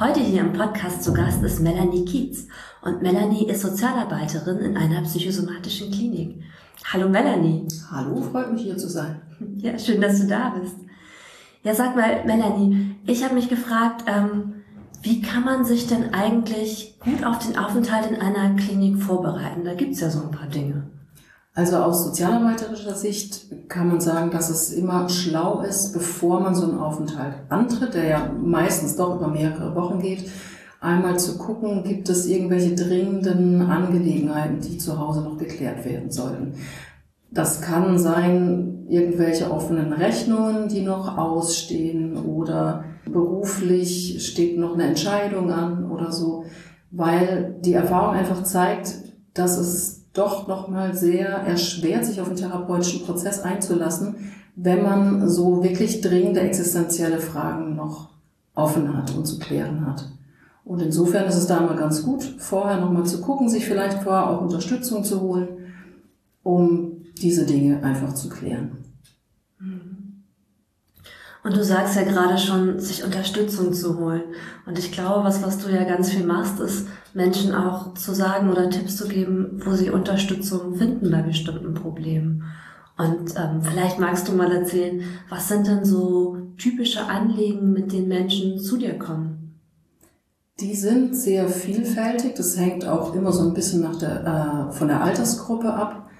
Heute hier im Podcast zu Gast ist Melanie Kietz und Melanie ist Sozialarbeiterin in einer psychosomatischen Klinik. Hallo Melanie. Hallo, freut mich hier zu sein. Ja, schön, dass du da bist. Ja, sag mal, Melanie, ich habe mich gefragt, ähm, wie kann man sich denn eigentlich gut auf den Aufenthalt in einer Klinik vorbereiten? Da gibt's ja so ein paar Dinge. Also aus sozialarbeiterischer Sicht kann man sagen, dass es immer schlau ist, bevor man so einen Aufenthalt antritt, der ja meistens doch über mehrere Wochen geht, einmal zu gucken, gibt es irgendwelche dringenden Angelegenheiten, die zu Hause noch geklärt werden sollten. Das kann sein, irgendwelche offenen Rechnungen, die noch ausstehen oder beruflich steht noch eine Entscheidung an oder so, weil die Erfahrung einfach zeigt, dass es doch nochmal sehr erschwert, sich auf den therapeutischen Prozess einzulassen, wenn man so wirklich dringende existenzielle Fragen noch offen hat und zu klären hat. Und insofern ist es da mal ganz gut, vorher nochmal zu gucken, sich vielleicht vorher auch Unterstützung zu holen, um diese Dinge einfach zu klären. Und du sagst ja gerade schon, sich Unterstützung zu holen. Und ich glaube, was, was du ja ganz viel machst, ist, Menschen auch zu sagen oder Tipps zu geben, wo sie Unterstützung finden bei bestimmten Problemen. Und ähm, vielleicht magst du mal erzählen, was sind denn so typische Anliegen, mit denen Menschen zu dir kommen? Die sind sehr vielfältig. Das hängt auch immer so ein bisschen nach der, äh, von der Altersgruppe ab.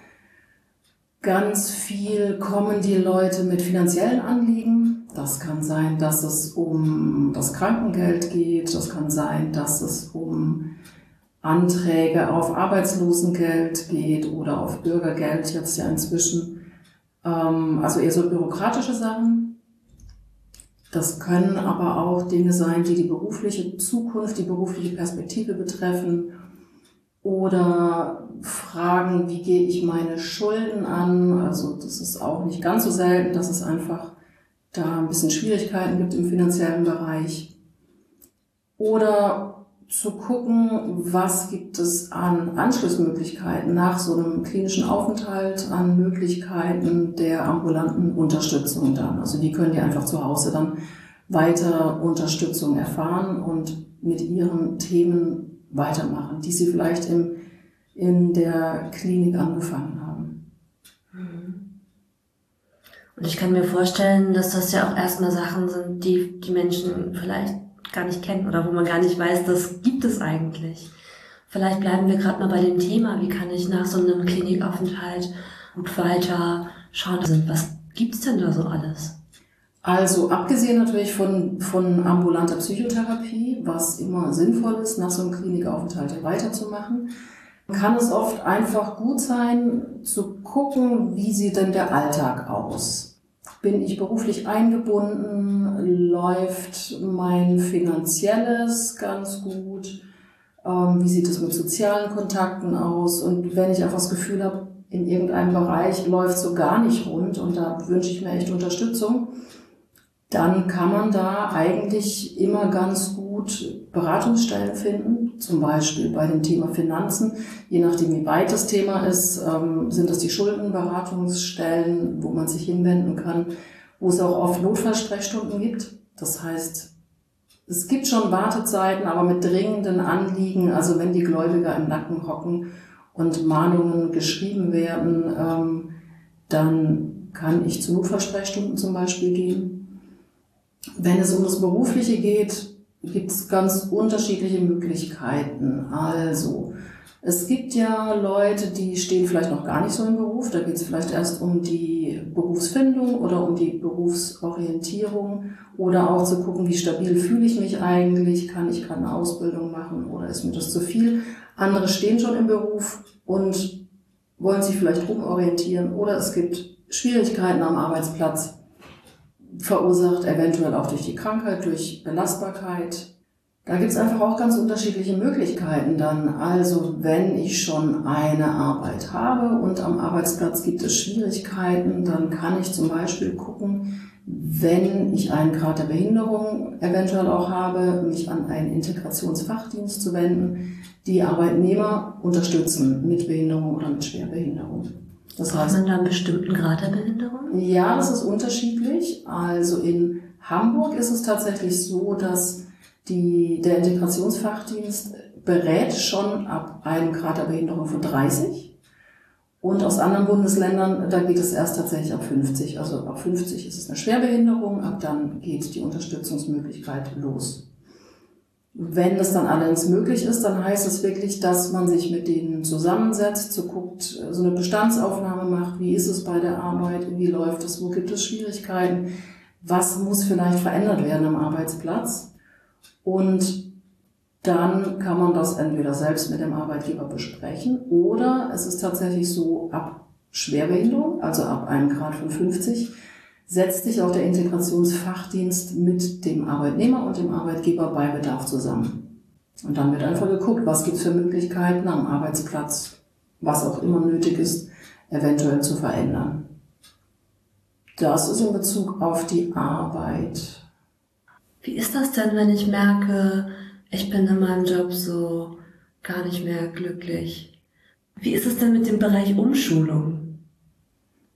Ganz viel kommen die Leute mit finanziellen Anliegen. Das kann sein, dass es um das Krankengeld geht. Das kann sein, dass es um Anträge auf Arbeitslosengeld geht oder auf Bürgergeld jetzt ja inzwischen. Ähm, also eher so bürokratische Sachen. Das können aber auch Dinge sein, die die berufliche Zukunft, die berufliche Perspektive betreffen oder Fragen, wie gehe ich meine Schulden an? Also das ist auch nicht ganz so selten, dass es einfach da ein bisschen Schwierigkeiten gibt im finanziellen Bereich. Oder zu gucken, was gibt es an Anschlussmöglichkeiten nach so einem klinischen Aufenthalt, an Möglichkeiten der ambulanten Unterstützung dann. Also wie können die einfach zu Hause dann weiter Unterstützung erfahren und mit ihren Themen weitermachen, die sie vielleicht im, in der Klinik angefangen haben. Mhm. Und ich kann mir vorstellen, dass das ja auch erstmal Sachen sind, die die Menschen vielleicht gar nicht kennen oder wo man gar nicht weiß, das gibt es eigentlich. Vielleicht bleiben wir gerade mal bei dem Thema, wie kann ich nach so einem Klinikaufenthalt gut weiter schauen, was gibt's denn da so alles? Also abgesehen natürlich von, von ambulanter Psychotherapie, was immer sinnvoll ist, nach so einem Klinikaufenthalt weiterzumachen, kann es oft einfach gut sein, zu gucken, wie sieht denn der Alltag aus. Bin ich beruflich eingebunden? Läuft mein finanzielles ganz gut? Ähm, wie sieht es mit sozialen Kontakten aus? Und wenn ich einfach das Gefühl habe, in irgendeinem Bereich läuft so gar nicht rund und da wünsche ich mir echt Unterstützung, dann kann man da eigentlich immer ganz gut Beratungsstellen finden, zum Beispiel bei dem Thema Finanzen. Je nachdem, wie weit das Thema ist, ähm, sind das die Schuldenberatungsstellen, wo man sich hinwenden kann, wo es auch oft Notfallsprechstunden gibt. Das heißt, es gibt schon Wartezeiten, aber mit dringenden Anliegen, also wenn die Gläubiger im Nacken hocken und Mahnungen geschrieben werden, ähm, dann kann ich zu Notfallsprechstunden zum Beispiel gehen. Wenn es um das Berufliche geht, gibt es ganz unterschiedliche Möglichkeiten. Also, es gibt ja Leute, die stehen vielleicht noch gar nicht so im Beruf. Da geht es vielleicht erst um die Berufsfindung oder um die Berufsorientierung oder auch zu gucken, wie stabil fühle ich mich eigentlich, kann ich keine Ausbildung machen oder ist mir das zu viel. Andere stehen schon im Beruf und wollen sich vielleicht umorientieren oder es gibt Schwierigkeiten am Arbeitsplatz verursacht, eventuell auch durch die Krankheit, durch Belastbarkeit. Da gibt es einfach auch ganz unterschiedliche Möglichkeiten dann. Also wenn ich schon eine Arbeit habe und am Arbeitsplatz gibt es Schwierigkeiten, dann kann ich zum Beispiel gucken, wenn ich einen Grad der Behinderung eventuell auch habe, mich an einen Integrationsfachdienst zu wenden, die Arbeitnehmer unterstützen mit Behinderung oder mit Schwerbehinderung. Das heißt, man da einen bestimmten Grad der Behinderung? Ja, das ist unterschiedlich. Also in Hamburg ist es tatsächlich so, dass die, der Integrationsfachdienst berät schon ab einem Grad der Behinderung von 30. Und aus anderen Bundesländern, da geht es erst tatsächlich ab 50. Also ab 50 ist es eine Schwerbehinderung, ab dann geht die Unterstützungsmöglichkeit los. Wenn das dann allerdings möglich ist, dann heißt es wirklich, dass man sich mit denen zusammensetzt, so guckt, so eine Bestandsaufnahme macht, wie ist es bei der Arbeit, wie läuft es, wo gibt es Schwierigkeiten, was muss vielleicht verändert werden am Arbeitsplatz. Und dann kann man das entweder selbst mit dem Arbeitgeber besprechen oder es ist tatsächlich so, ab Schwerbehinderung, also ab einem Grad von 50, setzt sich auch der Integrationsfachdienst mit dem Arbeitnehmer und dem Arbeitgeber bei Bedarf zusammen. Und dann wird einfach geguckt, was gibt es für Möglichkeiten am Arbeitsplatz, was auch immer nötig ist, eventuell zu verändern. Das ist in Bezug auf die Arbeit. Wie ist das denn, wenn ich merke, ich bin in meinem Job so gar nicht mehr glücklich. Wie ist es denn mit dem Bereich Umschulung?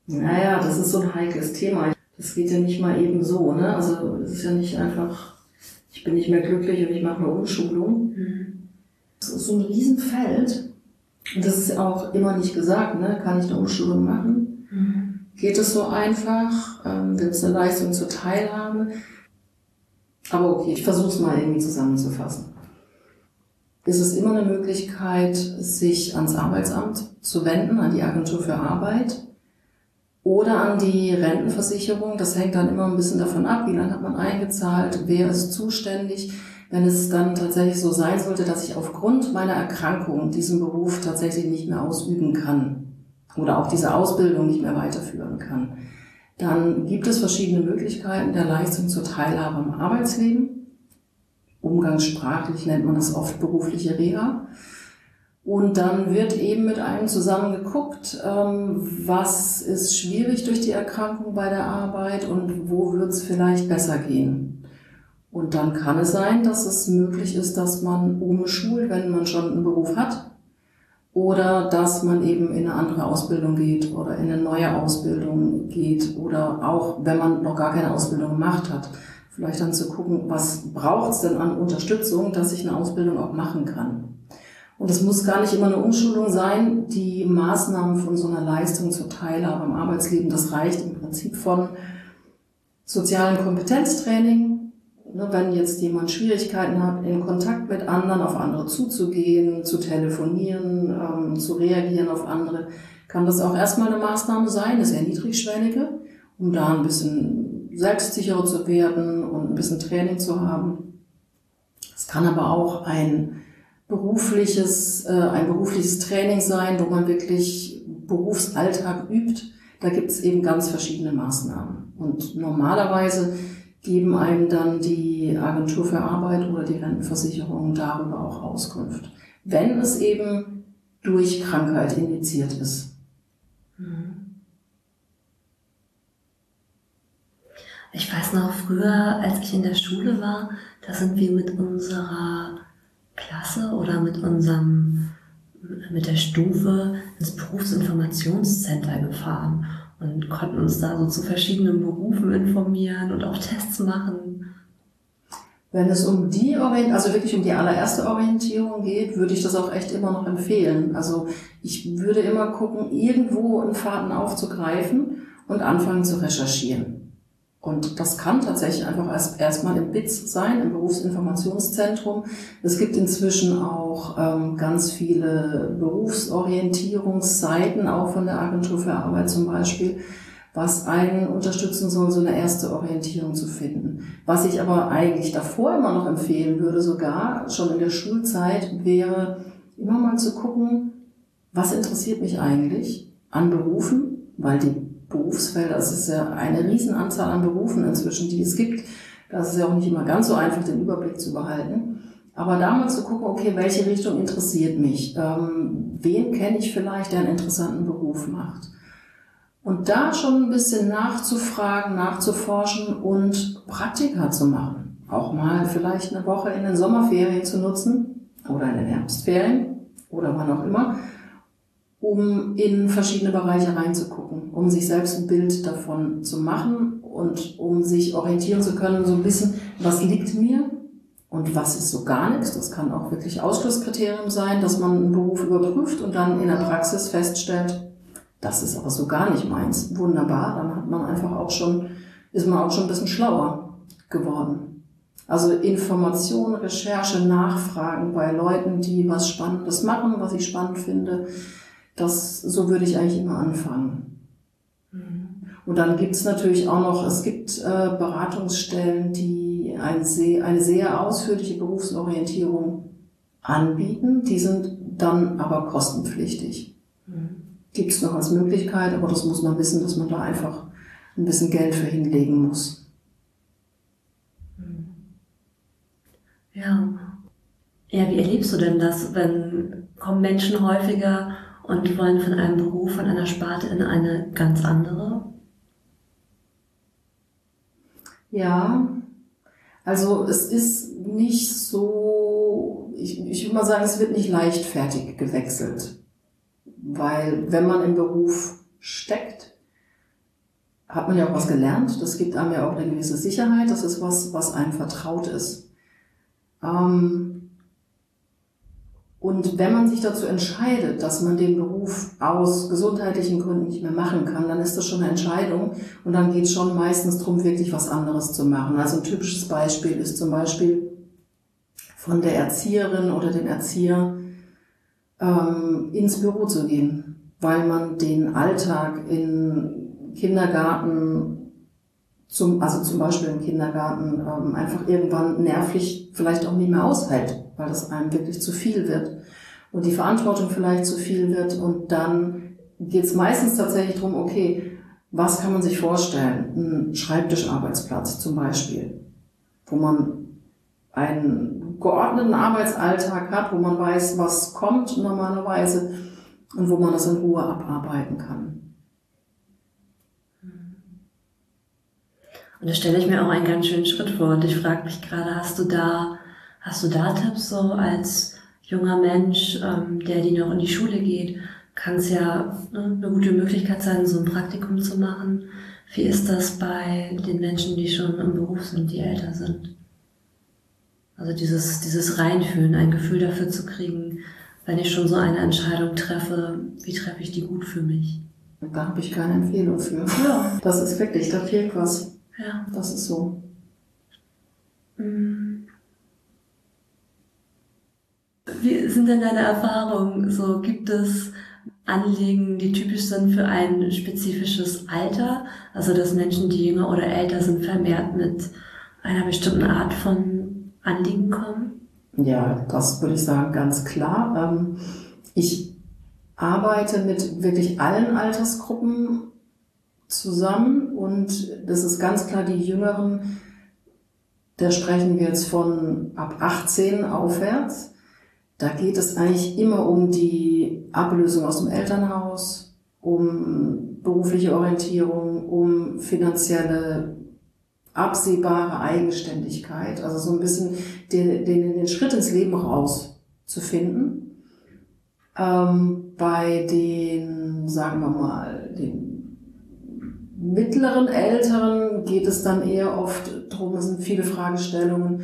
Naja, das ist so ein heikles Thema. Das geht ja nicht mal eben so, ne? Also es ist ja nicht einfach, ich bin nicht mehr glücklich und ich mache eine Umschulung. Mhm. Das ist so ein Riesenfeld. Und das ist auch immer nicht gesagt, ne? Kann ich eine Umschulung machen? Mhm. Geht es so einfach? Ähm, Gibt es eine Leistung zur Teilhabe? Aber okay, ich versuche es mal irgendwie zusammenzufassen. Ist es immer eine Möglichkeit, sich ans Arbeitsamt zu wenden, an die Agentur für Arbeit oder an die Rentenversicherung. Das hängt dann immer ein bisschen davon ab, wie lange hat man eingezahlt, wer ist zuständig. Wenn es dann tatsächlich so sein sollte, dass ich aufgrund meiner Erkrankung diesen Beruf tatsächlich nicht mehr ausüben kann oder auch diese Ausbildung nicht mehr weiterführen kann, dann gibt es verschiedene Möglichkeiten der Leistung zur Teilhabe am Arbeitsleben. Umgangssprachlich nennt man das oft berufliche Reha. Und dann wird eben mit einem zusammen geguckt, ähm, was ist schwierig durch die Erkrankung bei der Arbeit und wo wird es vielleicht besser gehen. Und dann kann es sein, dass es möglich ist, dass man umschult, wenn man schon einen Beruf hat oder dass man eben in eine andere Ausbildung geht oder in eine neue Ausbildung geht oder auch, wenn man noch gar keine Ausbildung gemacht hat, vielleicht dann zu gucken, was braucht es denn an Unterstützung, dass ich eine Ausbildung auch machen kann. Und es muss gar nicht immer eine Umschulung sein. Die Maßnahmen von so einer Leistung zur Teilhabe am Arbeitsleben, das reicht im Prinzip von sozialen Kompetenztraining, Ne, wenn jetzt jemand Schwierigkeiten hat, in Kontakt mit anderen, auf andere zuzugehen, zu telefonieren, ähm, zu reagieren auf andere, kann das auch erstmal eine Maßnahme sein, eine sehr niedrigschwellige, um da ein bisschen selbstsicherer zu werden und ein bisschen Training zu haben. Es kann aber auch ein berufliches, äh, ein berufliches Training sein, wo man wirklich Berufsalltag übt. Da gibt es eben ganz verschiedene Maßnahmen. Und normalerweise geben einem dann die Agentur für Arbeit oder die Rentenversicherung darüber auch Auskunft. Wenn es eben durch Krankheit indiziert ist. Ich weiß noch früher, als ich in der Schule war, da sind wir mit unserer Klasse oder mit unserem, mit der Stufe ins Berufsinformationscenter gefahren und konnten uns da so zu verschiedenen Berufen informieren und auch Tests machen. Wenn es um die Orient also wirklich um die allererste Orientierung geht, würde ich das auch echt immer noch empfehlen. Also ich würde immer gucken, irgendwo einen Faden aufzugreifen und anfangen zu recherchieren. Und das kann tatsächlich einfach erst erstmal im BITS sein, im Berufsinformationszentrum. Es gibt inzwischen auch ähm, ganz viele Berufsorientierungsseiten, auch von der Agentur für Arbeit zum Beispiel, was einen unterstützen soll, so eine erste Orientierung zu finden. Was ich aber eigentlich davor immer noch empfehlen würde, sogar schon in der Schulzeit, wäre immer mal zu gucken, was interessiert mich eigentlich an Berufen, weil die Berufsfelder. Es ist ja eine Riesenanzahl an Berufen inzwischen, die es gibt. Das ist ja auch nicht immer ganz so einfach, den Überblick zu behalten. Aber da mal zu gucken, okay, welche Richtung interessiert mich? Ähm, wen kenne ich vielleicht, der einen interessanten Beruf macht? Und da schon ein bisschen nachzufragen, nachzuforschen und Praktika zu machen. Auch mal vielleicht eine Woche in den Sommerferien zu nutzen oder in den Herbstferien oder wann auch immer, um in verschiedene Bereiche reinzugucken, um sich selbst ein Bild davon zu machen und um sich orientieren zu können, so ein bisschen, was liegt mir und was ist so gar nichts. Das kann auch wirklich Ausschlusskriterium sein, dass man einen Beruf überprüft und dann in der Praxis feststellt, das ist aber so gar nicht meins. Wunderbar, dann hat man einfach auch schon, ist man auch schon ein bisschen schlauer geworden. Also Information, Recherche, Nachfragen bei Leuten, die was Spannendes machen, was ich spannend finde, das, so würde ich eigentlich immer anfangen. Mhm. Und dann gibt es natürlich auch noch, es gibt äh, Beratungsstellen, die ein sehr, eine sehr ausführliche Berufsorientierung anbieten. Die sind dann aber kostenpflichtig. Mhm gibt es noch als Möglichkeit, aber das muss man wissen, dass man da einfach ein bisschen Geld für hinlegen muss. Ja. Ja, wie erlebst du denn das, wenn kommen Menschen häufiger und wollen von einem Beruf, von einer Sparte in eine ganz andere? Ja, also es ist nicht so, ich, ich würde mal sagen, es wird nicht leichtfertig gewechselt. Weil wenn man im Beruf steckt, hat man ja auch was gelernt. Das gibt einem ja auch eine gewisse Sicherheit. Das ist was, was einem vertraut ist. Ähm, und wenn man sich dazu entscheidet, dass man den Beruf aus gesundheitlichen Gründen nicht mehr machen kann, dann ist das schon eine Entscheidung. Und dann geht es schon meistens darum, wirklich was anderes zu machen. Also ein typisches Beispiel ist zum Beispiel von der Erzieherin oder dem Erzieher ähm, ins Büro zu gehen, weil man den Alltag in Kindergarten, zum, also zum Beispiel im Kindergarten, ähm, einfach irgendwann nervlich vielleicht auch nicht mehr aushält, weil das einem wirklich zu viel wird und die Verantwortung vielleicht zu viel wird und dann geht es meistens tatsächlich darum, okay, was kann man sich vorstellen? Ein Schreibtischarbeitsplatz zum Beispiel, wo man einen geordneten Arbeitsalltag hat, wo man weiß, was kommt normalerweise und wo man das in Ruhe abarbeiten kann. Und da stelle ich mir auch einen ganz schönen Schritt vor. Und ich frage mich gerade, hast du da, hast du da Tipps so als junger Mensch, ähm, der die noch in die Schule geht, kann es ja ne, eine gute Möglichkeit sein, so ein Praktikum zu machen. Wie ist das bei den Menschen, die schon im Beruf sind, die älter sind? Also dieses, dieses Reinfühlen, ein Gefühl dafür zu kriegen, wenn ich schon so eine Entscheidung treffe, wie treffe ich die gut für mich? Da habe ich keine Empfehlung für. Ja. Das ist wirklich, da fehlt was. Ja. Das ist so. Mm. Wie sind denn deine Erfahrungen? So gibt es Anliegen, die typisch sind für ein spezifisches Alter? Also dass Menschen, die jünger oder älter sind, vermehrt mit einer bestimmten Art von Anliegen kommen? Ja, das würde ich sagen, ganz klar. Ähm, ich arbeite mit wirklich allen Altersgruppen zusammen und das ist ganz klar die Jüngeren, da sprechen wir jetzt von ab 18 aufwärts. Da geht es eigentlich immer um die Ablösung aus dem Elternhaus, um berufliche Orientierung, um finanzielle absehbare Eigenständigkeit, also so ein bisschen den, den, den Schritt ins Leben rauszufinden. Ähm, bei den, sagen wir mal, den mittleren Älteren geht es dann eher oft darum, es sind viele Fragestellungen.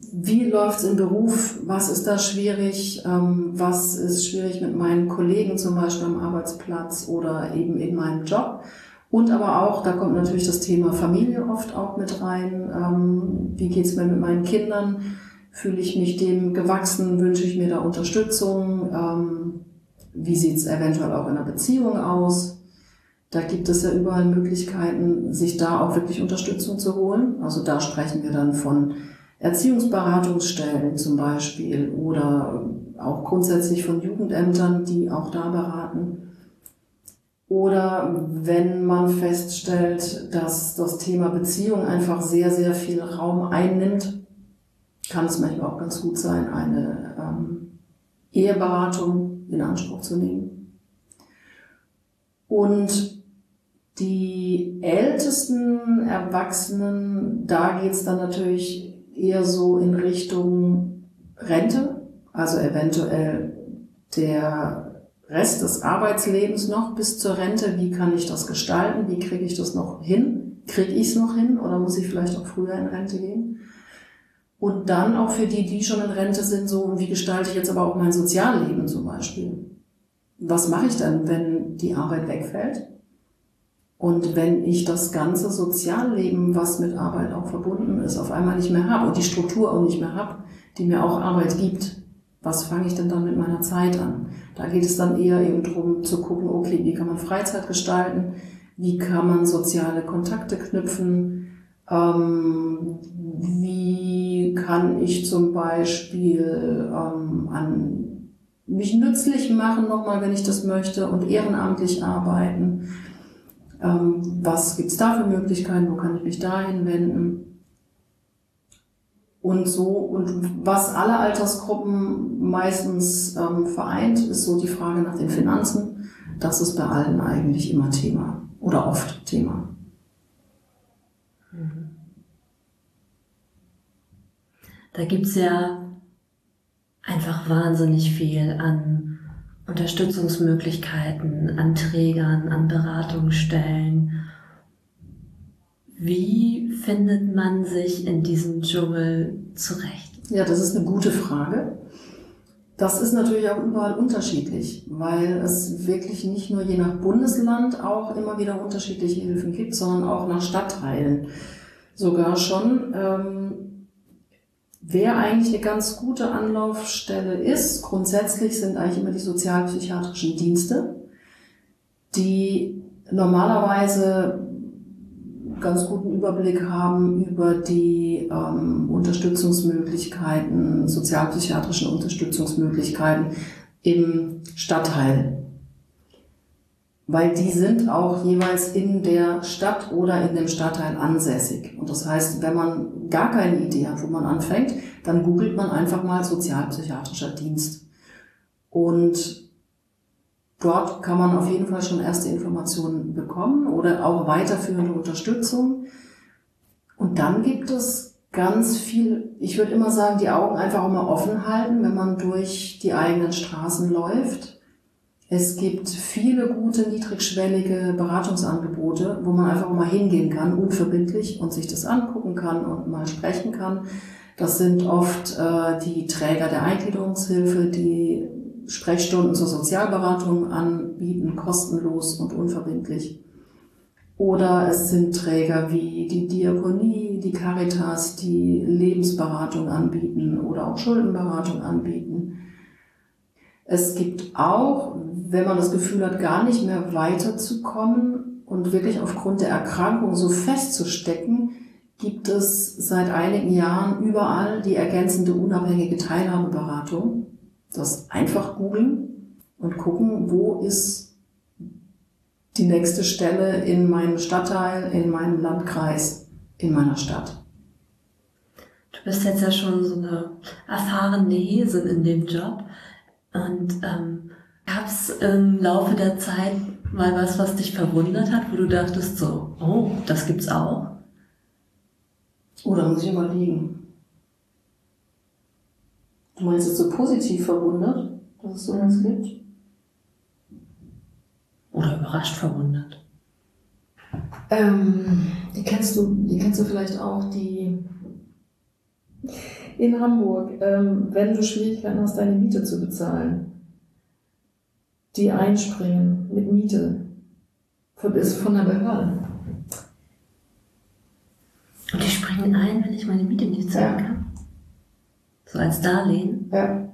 Wie läuft's im Beruf? Was ist da schwierig? Ähm, was ist schwierig mit meinen Kollegen zum Beispiel am Arbeitsplatz oder eben in meinem Job? Und aber auch, da kommt natürlich das Thema Familie oft auch mit rein. Ähm, wie geht's mir mit meinen Kindern? Fühle ich mich dem gewachsen? Wünsche ich mir da Unterstützung? Ähm, wie sieht's eventuell auch in einer Beziehung aus? Da gibt es ja überall Möglichkeiten, sich da auch wirklich Unterstützung zu holen. Also da sprechen wir dann von Erziehungsberatungsstellen zum Beispiel oder auch grundsätzlich von Jugendämtern, die auch da beraten. Oder wenn man feststellt, dass das Thema Beziehung einfach sehr, sehr viel Raum einnimmt, kann es manchmal auch ganz gut sein, eine ähm, Eheberatung in Anspruch zu nehmen. Und die ältesten Erwachsenen, da geht es dann natürlich eher so in Richtung Rente, also eventuell der Rest des Arbeitslebens noch bis zur Rente. Wie kann ich das gestalten? Wie kriege ich das noch hin? Kriege ich es noch hin oder muss ich vielleicht auch früher in Rente gehen? Und dann auch für die, die schon in Rente sind, so, wie gestalte ich jetzt aber auch mein Sozialleben zum Beispiel? Was mache ich dann, wenn die Arbeit wegfällt? Und wenn ich das ganze Sozialleben, was mit Arbeit auch verbunden ist, auf einmal nicht mehr habe und die Struktur auch nicht mehr habe, die mir auch Arbeit gibt, was fange ich denn dann mit meiner Zeit an? Da geht es dann eher eben darum zu gucken, okay, wie kann man Freizeit gestalten? Wie kann man soziale Kontakte knüpfen? Ähm, wie kann ich zum Beispiel ähm, an mich nützlich machen, nochmal, wenn ich das möchte, und ehrenamtlich arbeiten? Ähm, was gibt's da für Möglichkeiten? Wo kann ich mich dahin wenden? Und so, und was alle Altersgruppen meistens ähm, vereint, ist so die Frage nach den Finanzen. Das ist bei allen eigentlich immer Thema oder oft Thema. Da gibt's ja einfach wahnsinnig viel an Unterstützungsmöglichkeiten an Trägern, an Beratungsstellen. Wie findet man sich in diesem Dschungel zurecht? Ja, das ist eine gute Frage. Das ist natürlich auch überall unterschiedlich, weil es wirklich nicht nur je nach Bundesland auch immer wieder unterschiedliche Hilfen gibt, sondern auch nach Stadtteilen sogar schon. Ähm, Wer eigentlich eine ganz gute Anlaufstelle ist, grundsätzlich sind eigentlich immer die sozialpsychiatrischen Dienste, die normalerweise ganz guten Überblick haben über die ähm, Unterstützungsmöglichkeiten, sozialpsychiatrischen Unterstützungsmöglichkeiten im Stadtteil weil die sind auch jeweils in der Stadt oder in dem Stadtteil ansässig. Und das heißt, wenn man gar keine Idee hat, wo man anfängt, dann googelt man einfach mal sozialpsychiatrischer Dienst. Und dort kann man auf jeden Fall schon erste Informationen bekommen oder auch weiterführende Unterstützung. Und dann gibt es ganz viel, ich würde immer sagen, die Augen einfach immer offen halten, wenn man durch die eigenen Straßen läuft es gibt viele gute, niedrigschwellige Beratungsangebote, wo man einfach mal hingehen kann, unverbindlich und sich das angucken kann und mal sprechen kann. Das sind oft äh, die Träger der Eingliederungshilfe, die Sprechstunden zur Sozialberatung anbieten, kostenlos und unverbindlich. Oder es sind Träger wie die Diakonie, die Caritas, die Lebensberatung anbieten oder auch Schuldenberatung anbieten. Es gibt auch, wenn man das Gefühl hat, gar nicht mehr weiterzukommen und wirklich aufgrund der Erkrankung so festzustecken, gibt es seit einigen Jahren überall die ergänzende unabhängige Teilhabeberatung. Das einfach googeln und gucken, wo ist die nächste Stelle in meinem Stadtteil, in meinem Landkreis, in meiner Stadt. Du bist jetzt ja schon so eine erfahrene Hesin in dem Job. Und ähm, gab es im Laufe der Zeit mal was, was dich verwundert hat, wo du dachtest so, oh, das gibt's auch? Oder muss ich überlegen? Du meinst jetzt so positiv verwundert, dass es sowas mhm. gibt? Oder überrascht verwundert? Ähm, die kennst du, die kennst du vielleicht auch, die in Hamburg, ähm, wenn du Schwierigkeiten hast, deine Miete zu bezahlen, die einspringen mit Miete, von, ist von der Behörde. Und die springen ein, wenn ich meine Miete nicht zahlen ja. kann? So als Darlehen? Ja.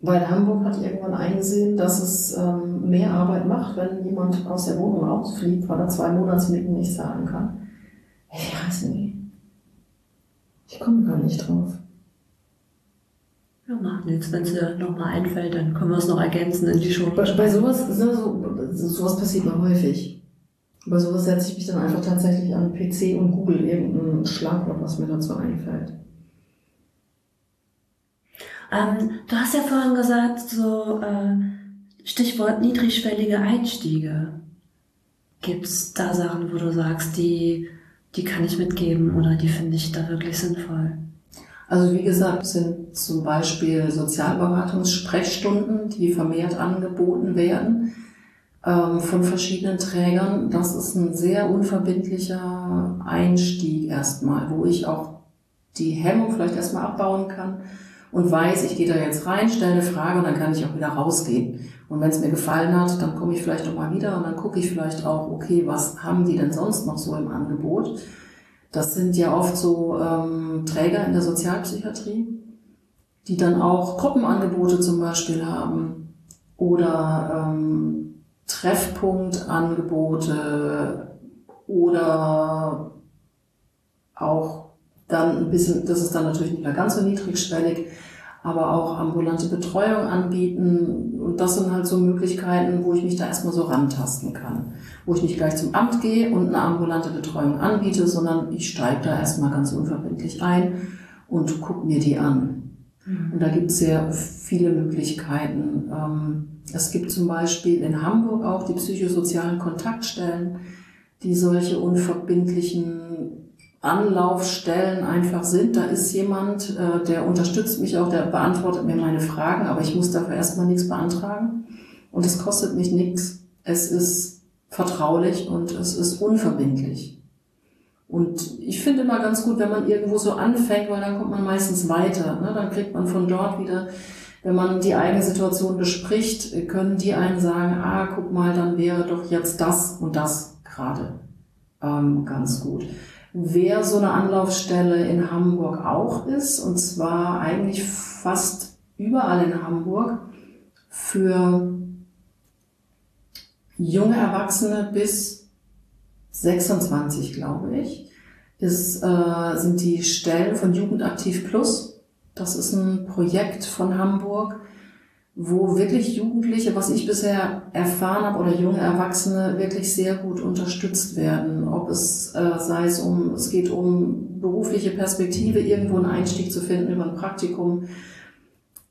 Weil Hamburg hat irgendwann eingesehen, dass es ähm, mehr Arbeit macht, wenn jemand aus der Wohnung rausfliegt, weil er zwei Monatsmieten nicht zahlen kann. Ich weiß nicht. Ich komme gar nicht drauf. Ja, macht nichts. Wenn es dir nochmal einfällt, dann können wir es noch ergänzen in die Show. Bei, bei sowas, so, sowas passiert mir häufig. Bei sowas setze ich mich dann einfach tatsächlich an PC und google irgendein Schlagwort, was mir dazu einfällt. Ähm, du hast ja vorhin gesagt, so äh, Stichwort niedrigschwellige Einstiege. Gibt's da Sachen, wo du sagst, die, die kann ich mitgeben oder die finde ich da wirklich sinnvoll? Also wie gesagt, sind zum Beispiel Sozialberatungssprechstunden, die vermehrt angeboten werden ähm, von verschiedenen Trägern. Das ist ein sehr unverbindlicher Einstieg erstmal, wo ich auch die Hemmung vielleicht erstmal abbauen kann und weiß, ich gehe da jetzt rein, stelle eine Frage und dann kann ich auch wieder rausgehen. Und wenn es mir gefallen hat, dann komme ich vielleicht noch mal wieder und dann gucke ich vielleicht auch, okay, was haben die denn sonst noch so im Angebot? Das sind ja oft so ähm, Träger in der Sozialpsychiatrie, die dann auch Gruppenangebote zum Beispiel haben oder ähm, Treffpunktangebote oder auch dann ein bisschen, das ist dann natürlich nicht mehr ganz so niedrigschwellig, aber auch ambulante Betreuung anbieten. Und das sind halt so Möglichkeiten, wo ich mich da erstmal so rantasten kann. Wo ich nicht gleich zum Amt gehe und eine ambulante Betreuung anbiete, sondern ich steige da erstmal ganz unverbindlich ein und gucke mir die an. Mhm. Und da gibt es sehr viele Möglichkeiten. Ähm, es gibt zum Beispiel in Hamburg auch die psychosozialen Kontaktstellen, die solche unverbindlichen Anlaufstellen einfach sind. Da ist jemand, äh, der unterstützt mich auch, der beantwortet mir meine Fragen, aber ich muss dafür erstmal nichts beantragen. Und es kostet mich nichts. Es ist vertraulich und es ist unverbindlich. Und ich finde immer ganz gut, wenn man irgendwo so anfängt, weil dann kommt man meistens weiter. Ne? Dann kriegt man von dort wieder, wenn man die eigene Situation bespricht, können die einen sagen, ah, guck mal, dann wäre doch jetzt das und das gerade ähm, ganz gut wer so eine Anlaufstelle in Hamburg auch ist, und zwar eigentlich fast überall in Hamburg für junge Erwachsene bis 26, glaube ich, ist, äh, sind die Stellen von Jugendaktiv Plus. Das ist ein Projekt von Hamburg, wo wirklich Jugendliche, was ich bisher erfahren habe, oder junge Erwachsene wirklich sehr gut unterstützt werden. Ob es äh, sei es um, es geht um berufliche Perspektive, irgendwo einen Einstieg zu finden über ein Praktikum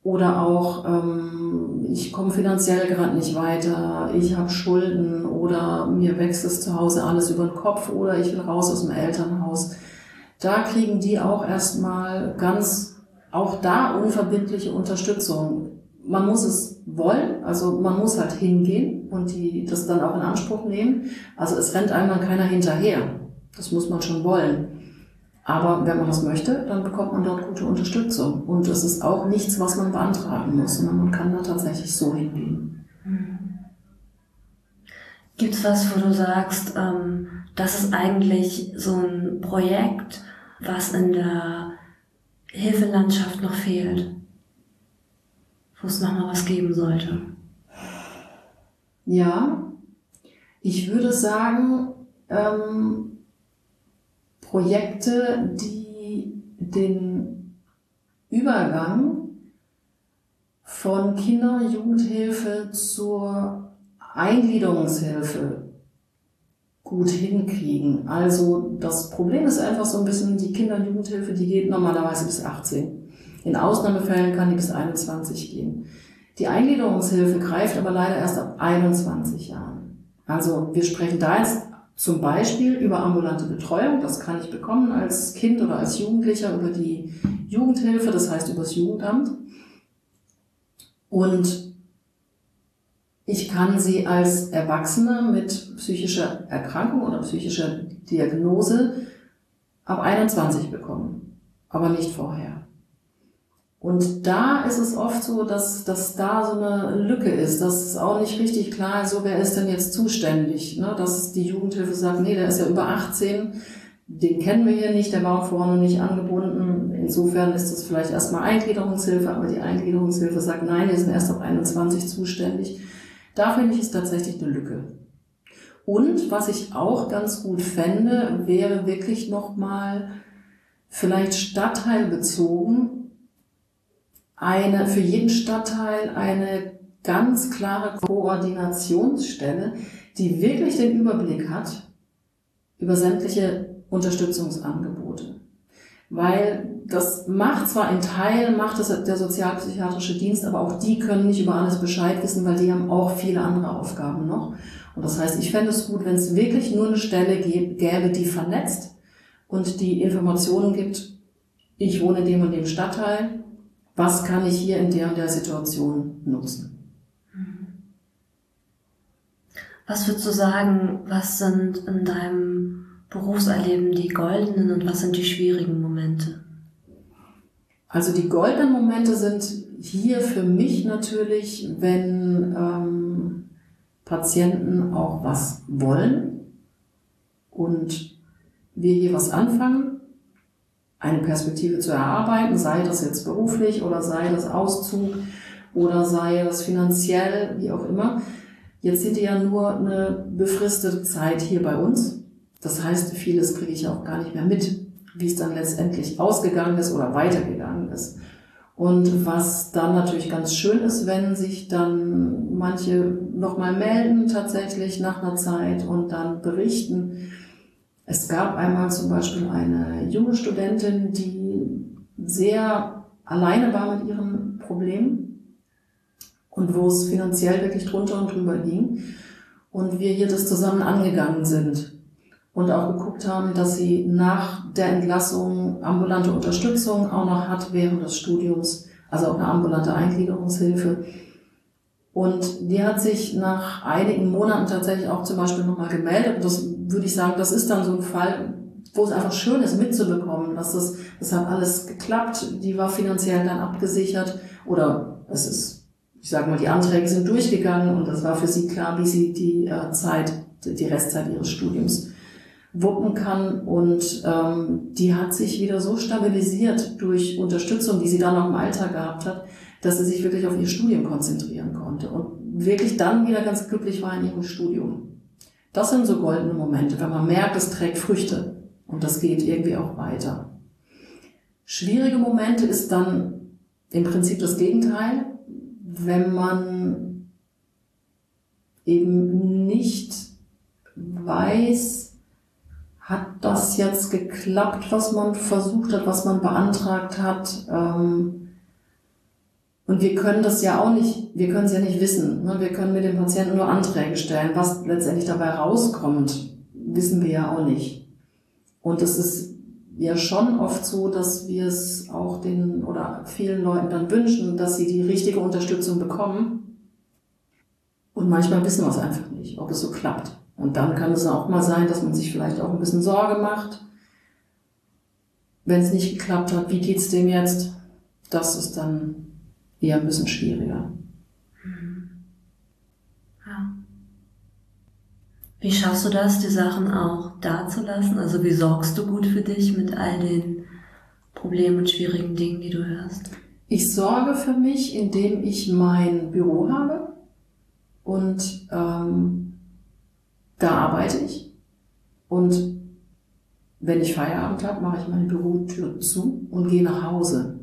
oder auch ähm, ich komme finanziell gerade nicht weiter, ich habe Schulden oder mir wächst es zu Hause alles über den Kopf oder ich will raus aus dem Elternhaus. Da kriegen die auch erstmal ganz auch da unverbindliche Unterstützung man muss es wollen, also man muss halt hingehen und die das dann auch in Anspruch nehmen. Also es rennt einem dann keiner hinterher. Das muss man schon wollen. Aber wenn man das möchte, dann bekommt man dort gute Unterstützung. Und es ist auch nichts, was man beantragen muss, sondern man kann da tatsächlich so hingehen. Gibt es was, wo du sagst, ähm, das ist eigentlich so ein Projekt, was in der Hilfelandschaft noch fehlt? Wo es nochmal was geben sollte? Ja, ich würde sagen, ähm, Projekte, die den Übergang von Kinder- und Jugendhilfe zur Eingliederungshilfe gut hinkriegen. Also das Problem ist einfach so ein bisschen, die Kinder- und Jugendhilfe, die geht normalerweise bis 18. In Ausnahmefällen kann die bis 21 gehen. Die Eingliederungshilfe greift aber leider erst ab 21 Jahren. Also wir sprechen da jetzt zum Beispiel über ambulante Betreuung. Das kann ich bekommen als Kind oder als Jugendlicher über die Jugendhilfe, das heißt über das Jugendamt. Und ich kann sie als Erwachsene mit psychischer Erkrankung oder psychischer Diagnose ab 21 bekommen, aber nicht vorher. Und da ist es oft so, dass, dass da so eine Lücke ist, dass es auch nicht richtig klar ist, so wer ist denn jetzt zuständig, ne? dass die Jugendhilfe sagt, nee, der ist ja über 18, den kennen wir hier nicht, der war vorne nicht angebunden. Insofern ist das vielleicht erstmal Eingliederungshilfe, aber die Eingliederungshilfe sagt, nein, wir sind erst ab 21 zuständig. Da finde ich es tatsächlich eine Lücke. Und was ich auch ganz gut fände, wäre wirklich nochmal vielleicht stadtteilbezogen eine, für jeden Stadtteil eine ganz klare Koordinationsstelle, die wirklich den Überblick hat über sämtliche Unterstützungsangebote. Weil das macht zwar in Teil, macht das der sozialpsychiatrische Dienst, aber auch die können nicht über alles Bescheid wissen, weil die haben auch viele andere Aufgaben noch. Und das heißt, ich fände es gut, wenn es wirklich nur eine Stelle gäbe, die vernetzt und die Informationen gibt, ich wohne in dem und dem Stadtteil, was kann ich hier in der und der Situation nutzen? Was würdest du sagen, was sind in deinem Berufserleben die goldenen und was sind die schwierigen Momente? Also die goldenen Momente sind hier für mich natürlich, wenn ähm, Patienten auch was wollen und wir hier was anfangen, eine Perspektive zu erarbeiten, sei das jetzt beruflich oder sei das Auszug oder sei das finanziell, wie auch immer. Jetzt sind die ja nur eine befristete Zeit hier bei uns. Das heißt, vieles kriege ich auch gar nicht mehr mit, wie es dann letztendlich ausgegangen ist oder weitergegangen ist. Und was dann natürlich ganz schön ist, wenn sich dann manche nochmal melden tatsächlich nach einer Zeit und dann berichten. Es gab einmal zum Beispiel eine junge Studentin, die sehr alleine war mit ihren Problemen und wo es finanziell wirklich drunter und drüber ging. Und wir hier das zusammen angegangen sind und auch geguckt haben, dass sie nach der Entlassung ambulante Unterstützung auch noch hat während des Studiums, also auch eine ambulante Eingliederungshilfe. Und die hat sich nach einigen Monaten tatsächlich auch zum Beispiel nochmal gemeldet. Und das würde ich sagen, das ist dann so ein Fall, wo es einfach schön ist mitzubekommen, dass das, das hat alles geklappt. Die war finanziell dann abgesichert oder es ist, ich sage mal, die Anträge sind durchgegangen und das war für sie klar, wie sie die äh, Zeit, die Restzeit ihres Studiums wuppen kann. Und ähm, die hat sich wieder so stabilisiert durch Unterstützung, die sie dann auch im Alltag gehabt hat, dass sie sich wirklich auf ihr Studium konzentrieren konnte und wirklich dann wieder ganz glücklich war in ihrem Studium. Das sind so goldene Momente, wenn man merkt, es trägt Früchte und das geht irgendwie auch weiter. Schwierige Momente ist dann im Prinzip das Gegenteil, wenn man eben nicht weiß, hat das jetzt geklappt, was man versucht hat, was man beantragt hat? Ähm, und wir können das ja auch nicht, wir können es ja nicht wissen. Ne? Wir können mit dem Patienten nur Anträge stellen. Was letztendlich dabei rauskommt, wissen wir ja auch nicht. Und es ist ja schon oft so, dass wir es auch den oder vielen Leuten dann wünschen, dass sie die richtige Unterstützung bekommen. Und manchmal wissen wir es einfach nicht, ob es so klappt. Und dann kann es auch mal sein, dass man sich vielleicht auch ein bisschen Sorge macht. Wenn es nicht geklappt hat, wie geht's dem jetzt? Das ist dann eher ein bisschen schwieriger. Ja. Wie schaffst du das, die Sachen auch dazulassen? Also wie sorgst du gut für dich mit all den Problemen und schwierigen Dingen, die du hörst? Ich sorge für mich, indem ich mein Büro habe und ähm, da arbeite ich. Und wenn ich Feierabend habe, mache ich meine Bürotür zu und gehe nach Hause.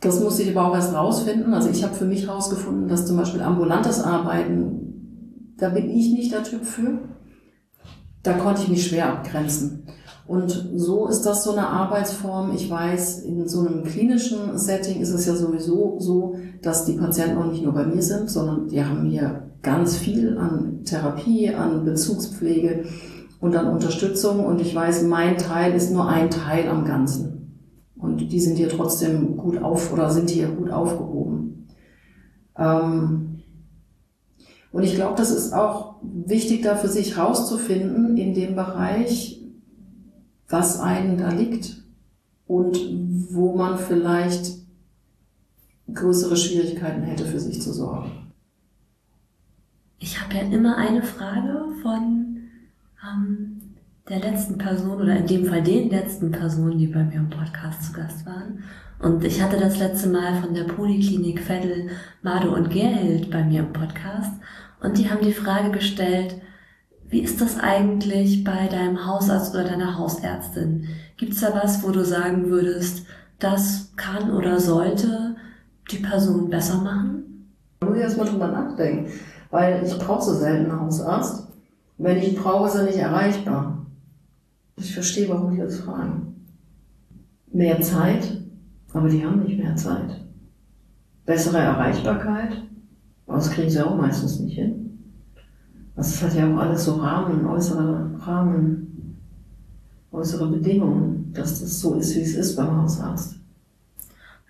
Das muss ich aber auch erst rausfinden. Also ich habe für mich rausgefunden, dass zum Beispiel ambulantes Arbeiten, da bin ich nicht der Typ für. Da konnte ich mich schwer abgrenzen. Und so ist das so eine Arbeitsform. Ich weiß, in so einem klinischen Setting ist es ja sowieso so, dass die Patienten auch nicht nur bei mir sind, sondern die haben hier ganz viel an Therapie, an Bezugspflege und an Unterstützung. Und ich weiß, mein Teil ist nur ein Teil am Ganzen. Und die sind hier trotzdem gut auf oder sind hier gut aufgehoben. Ähm und ich glaube, das ist auch wichtig, da für sich rauszufinden in dem Bereich, was einen da liegt und wo man vielleicht größere Schwierigkeiten hätte, für sich zu sorgen. Ich habe ja immer eine Frage von ähm, der letzten Person oder in dem Fall den letzten Personen, die bei mir im Podcast zu Gast waren. Und ich hatte das letzte Mal von der Poliklinik Veddel, Mado und Gerhild bei mir im Podcast. Und die haben die Frage gestellt, wie ist das eigentlich bei deinem Hausarzt oder deiner Hausärztin? Gibt es da was, wo du sagen würdest, das kann oder sollte die Person besser machen? Da muss ich erstmal drüber nachdenken weil ich brauche so selten einen Hausarzt. Wenn ich brauche, ist er nicht erreichbar. Ich verstehe, warum die das fragen. mehr Zeit, aber die haben nicht mehr Zeit. Bessere Erreichbarkeit, aber das kriegen sie auch meistens nicht hin. Das also hat ja auch alles so Rahmen, äußere Rahmen, äußere Bedingungen, dass das so ist, wie es ist beim Hausarzt.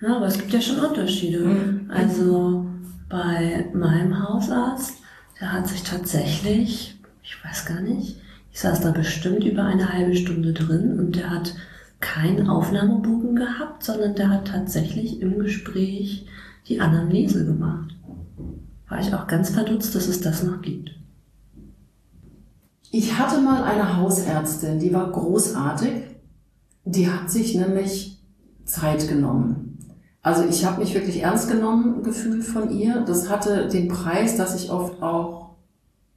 Ja, aber es gibt ja schon Unterschiede. Mhm. Also bei meinem Hausarzt, der hat sich tatsächlich, ich weiß gar nicht, ich saß da bestimmt über eine halbe Stunde drin und der hat keinen Aufnahmebogen gehabt, sondern der hat tatsächlich im Gespräch die Anamnese gemacht. War ich auch ganz verdutzt, dass es das noch gibt. Ich hatte mal eine Hausärztin, die war großartig. Die hat sich nämlich Zeit genommen. Also ich habe mich wirklich ernst genommen gefühlt von ihr. Das hatte den Preis, dass ich oft auch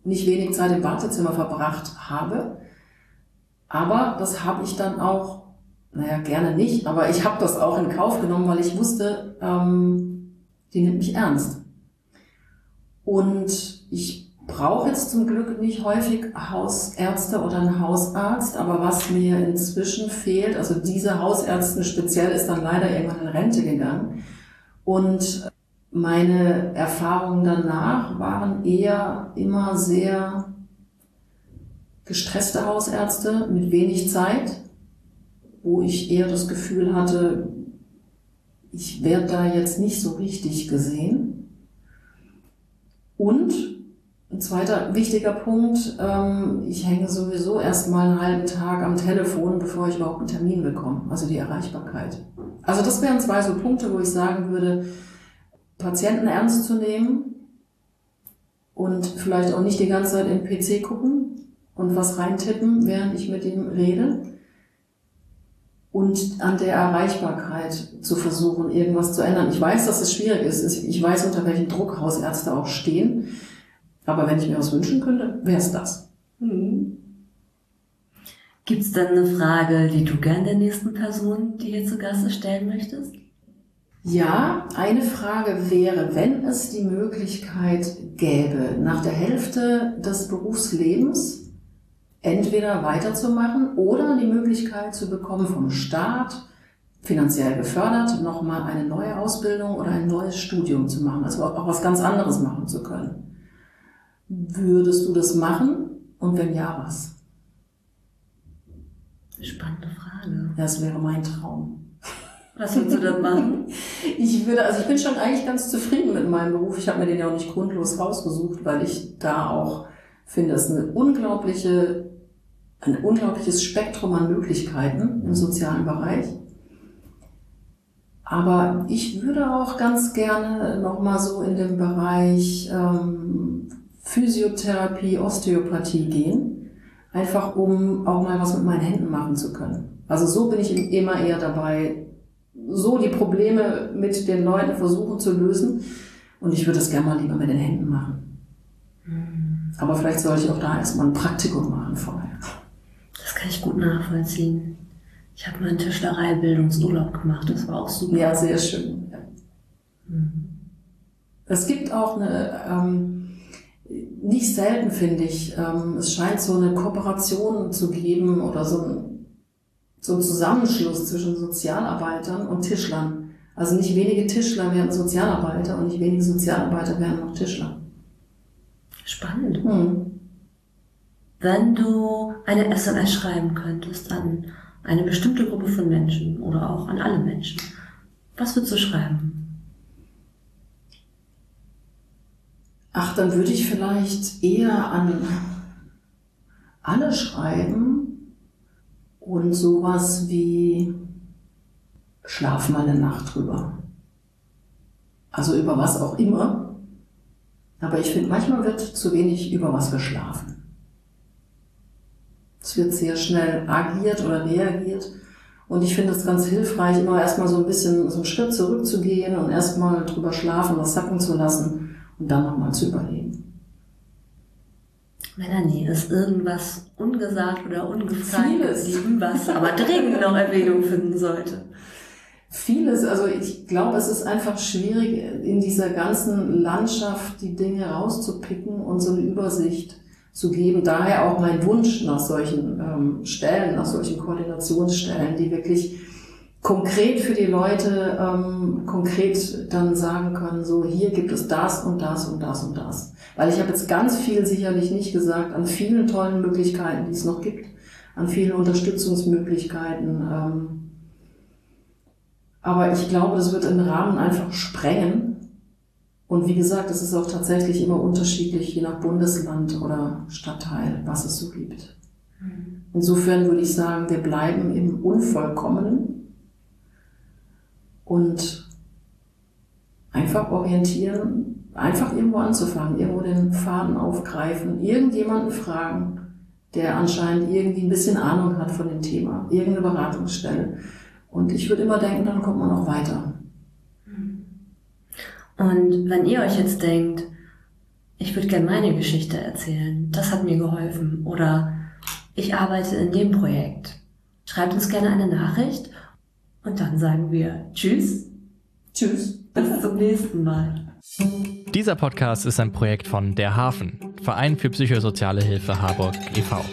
nicht wenig Zeit im Wartezimmer verbracht habe. Aber das habe ich dann auch, naja, gerne nicht, aber ich habe das auch in Kauf genommen, weil ich wusste, ähm, die nimmt mich ernst. Und ich brauche jetzt zum Glück nicht häufig Hausärzte oder einen Hausarzt, aber was mir inzwischen fehlt, also diese Hausärztin speziell ist dann leider irgendwann in Rente gegangen und meine Erfahrungen danach waren eher immer sehr gestresste Hausärzte mit wenig Zeit, wo ich eher das Gefühl hatte, ich werde da jetzt nicht so richtig gesehen. Und ein zweiter wichtiger Punkt, ähm, ich hänge sowieso erstmal einen halben Tag am Telefon, bevor ich überhaupt einen Termin bekomme, also die Erreichbarkeit. Also das wären zwei so Punkte, wo ich sagen würde, Patienten ernst zu nehmen und vielleicht auch nicht die ganze Zeit im PC gucken und was reintippen, während ich mit ihm rede. Und an der Erreichbarkeit zu versuchen, irgendwas zu ändern. Ich weiß, dass es schwierig ist. Ich weiß, unter welchem Druck Hausärzte auch stehen. Aber wenn ich mir was wünschen könnte, wäre es das. Mhm. Gibt es dann eine Frage, die du gern der nächsten Person, die hier zu Gast stellen möchtest? Ja, eine Frage wäre, wenn es die Möglichkeit gäbe, nach der Hälfte des Berufslebens entweder weiterzumachen oder die Möglichkeit zu bekommen vom Staat, finanziell gefördert, nochmal eine neue Ausbildung oder ein neues Studium zu machen, also auch was ganz anderes machen zu können. Würdest du das machen? Und wenn ja, was? Spannende Frage. Das wäre mein Traum. Was würdest du dann machen? Ich würde, also ich bin schon eigentlich ganz zufrieden mit meinem Beruf. Ich habe mir den ja auch nicht grundlos rausgesucht, weil ich da auch finde, es ist eine unglaubliche, ein unglaubliches Spektrum an Möglichkeiten im sozialen Bereich. Aber ich würde auch ganz gerne nochmal so in den Bereich ähm, Physiotherapie, Osteopathie gehen, einfach um auch mal was mit meinen Händen machen zu können. Also so bin ich immer eher dabei, so die Probleme mit den Leuten versuchen zu lösen. Und ich würde das gerne mal lieber mit den Händen machen. Mhm. Aber vielleicht sollte ich auch da erstmal ein Praktikum machen vorher. Das kann ich gut nachvollziehen. Ich habe meinen Tischlerei-Bildungsurlaub gemacht, das war auch super. Ja, sehr schön. Ja. Mhm. Es gibt auch eine, ähm, nicht selten finde ich, ähm, es scheint so eine Kooperation zu geben oder so ein so ein Zusammenschluss zwischen Sozialarbeitern und Tischlern. Also nicht wenige Tischler werden Sozialarbeiter und nicht wenige Sozialarbeiter werden noch Tischler. Spannend. Hm. Wenn du eine SMS schreiben könntest an eine bestimmte Gruppe von Menschen oder auch an alle Menschen, was würdest du schreiben? Ach, dann würde ich vielleicht eher an alle schreiben, und sowas wie schlaf mal eine Nacht drüber. Also über was auch immer. Aber ich finde, manchmal wird zu wenig über was geschlafen. Es wird sehr schnell agiert oder reagiert. Und ich finde es ganz hilfreich, immer erstmal so ein bisschen so einen Schritt zurückzugehen und erstmal drüber schlafen, was sacken zu lassen und dann nochmal zu überlegen. Melanie, ist irgendwas ungesagt oder ungefragt geblieben, was aber dringend noch Erwähnung finden sollte? Vieles, also ich glaube, es ist einfach schwierig, in dieser ganzen Landschaft die Dinge rauszupicken und so eine Übersicht zu geben. Daher auch mein Wunsch nach solchen ähm, Stellen, nach solchen Koordinationsstellen, die wirklich konkret für die Leute ähm, konkret dann sagen können, so hier gibt es das und das und das und das. Weil ich habe jetzt ganz viel sicherlich nicht gesagt an vielen tollen Möglichkeiten, die es noch gibt, an vielen Unterstützungsmöglichkeiten. Ähm, aber ich glaube, das wird den Rahmen einfach sprengen. Und wie gesagt, es ist auch tatsächlich immer unterschiedlich, je nach Bundesland oder Stadtteil, was es so gibt. Mhm. Insofern würde ich sagen, wir bleiben im Unvollkommenen und einfach orientieren, einfach irgendwo anzufangen, irgendwo den Faden aufgreifen, irgendjemanden fragen, der anscheinend irgendwie ein bisschen Ahnung hat von dem Thema, irgendeine Beratungsstelle. Und ich würde immer denken, dann kommt man auch weiter. Und wenn ihr euch jetzt denkt, ich würde gerne meine Geschichte erzählen, das hat mir geholfen oder ich arbeite in dem Projekt, schreibt uns gerne eine Nachricht und dann sagen wir Tschüss. Tschüss. Bis zum nächsten Mal. Dieser Podcast ist ein Projekt von Der Hafen, Verein für psychosoziale Hilfe Harburg e.V.